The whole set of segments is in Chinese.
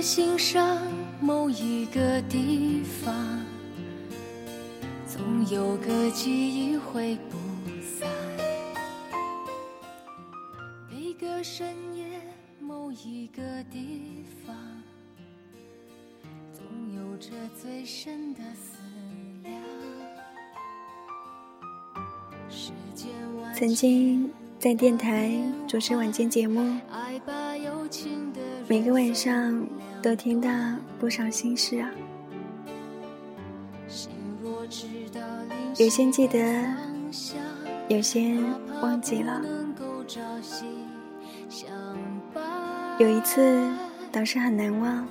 心上某一个地方，总有个记忆会不散。每个深夜，某一个地方，总有着最深的思量。时间万曾经在电台主持晚间节目，每个晚上都听到不少心事啊。有些记得，有些忘记了。有一次，倒是很难忘。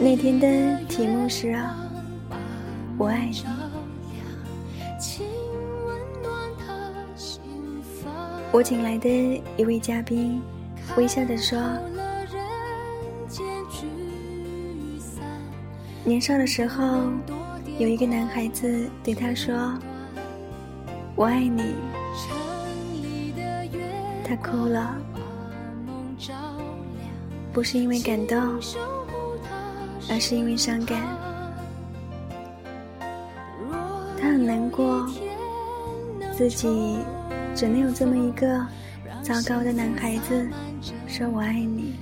那天的题目是啊，我爱你。我请来的一位嘉宾，微笑着说年少的时候，有一个男孩子对他说：“我爱你。城里的月”他哭了，不是因为感动，而是因为伤感。若他很难过，自己只能有这么一个糟糕的男孩子说我爱你。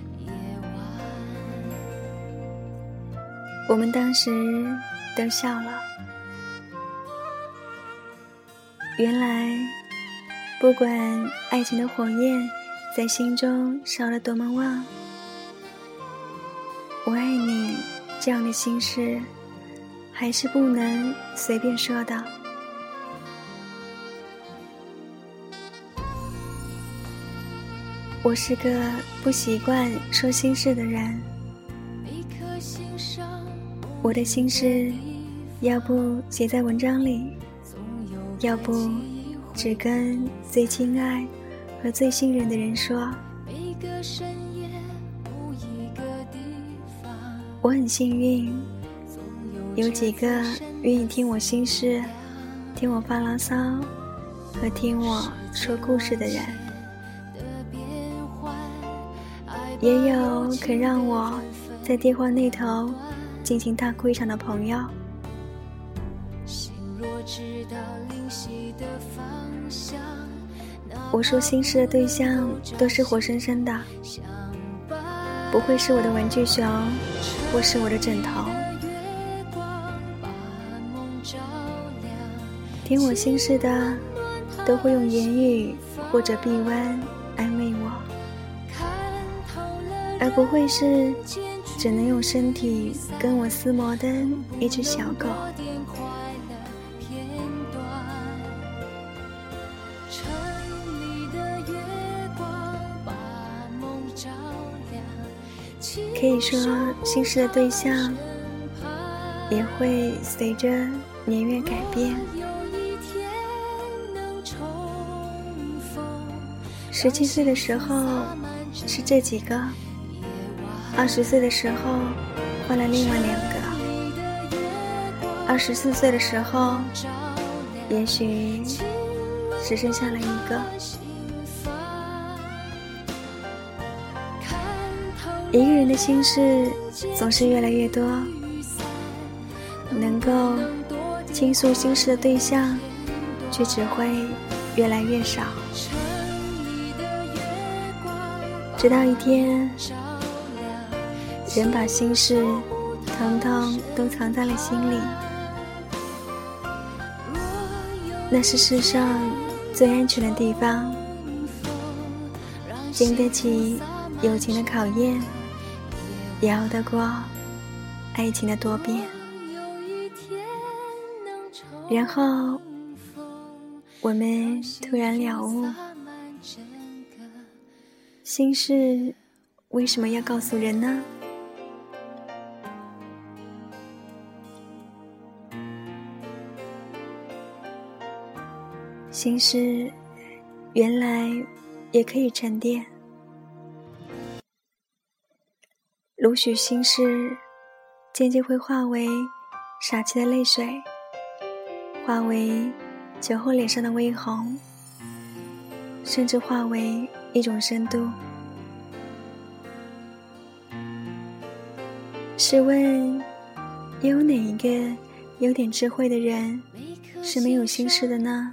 我们当时都笑了。原来，不管爱情的火焰在心中烧得多么旺，我爱你这样的心事，还是不能随便说的。我是个不习惯说心事的人。我的心事，要不写在文章里，要不只跟最亲爱和最信任的人说。我很幸运，有几个愿意听我心事、听我发牢骚和听我说故事的人，也有肯让我在电话那头尽情大哭一场的朋友。我说心事的对象都是活生生的，不会是我的玩具熊，或是我的枕头。听我心事的，都会用言语或者臂弯而不会是只能用身体跟我厮磨的一只小狗。可以说，心事的对象也会随着年月改变。十七岁的时候是这几个，二十岁的时候换了另外两个，二十四岁的时候，也许只剩下了一个。一个人的心事总是越来越多，能够倾诉心事的对象却只会越来越少。直到一天，人把心事统统都藏在了心里，那是世上最安全的地方，经得起友情的考验，也熬得过爱情的多变。然后，我们突然了悟，心事为什么要告诉人呢？心事原来也可以沉淀，如许心事渐渐会化为傻气的泪水，化为酒后脸上的微红，甚至化为一种深度。试问，又有哪一个有点智慧的人是没有心事的呢？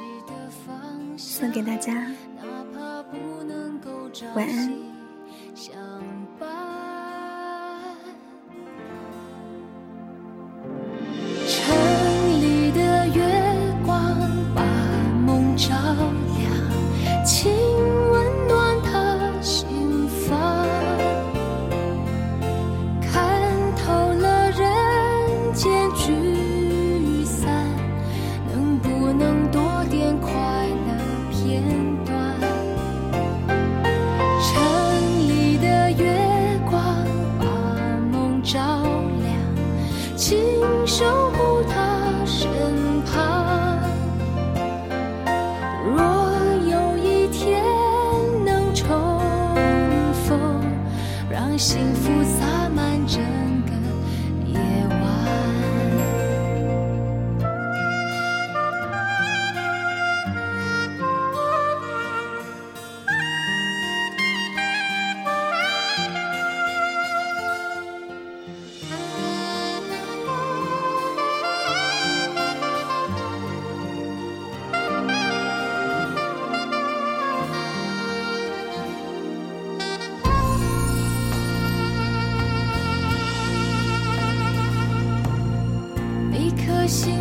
送给大家。晚安。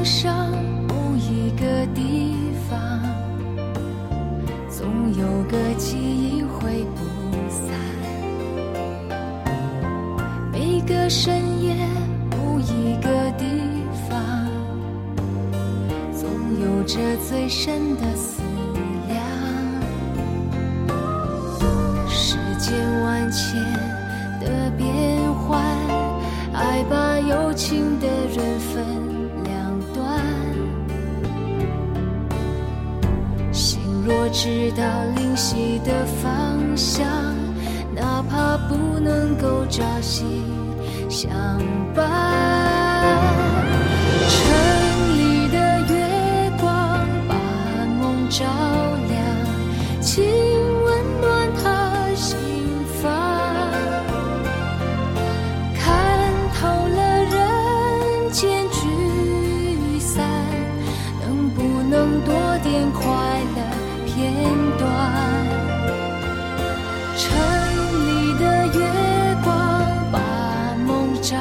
上某一个地方，总有个记忆挥不散。每个深夜，某一个地方，总有着最深的思我知道灵犀的方向哪怕不能够朝夕相伴城里的月光把梦照亮请照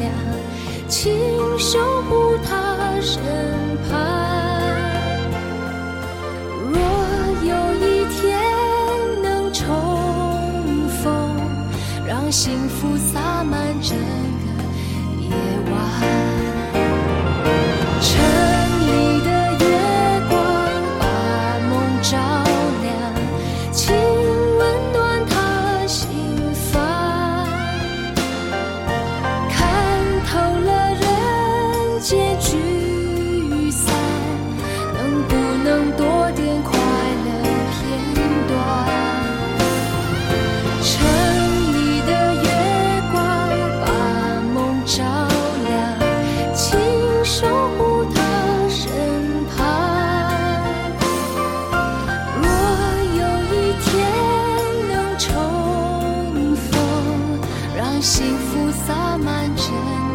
亮，请守护他身旁。若有一天能重逢，让幸福洒满整。幸福洒满整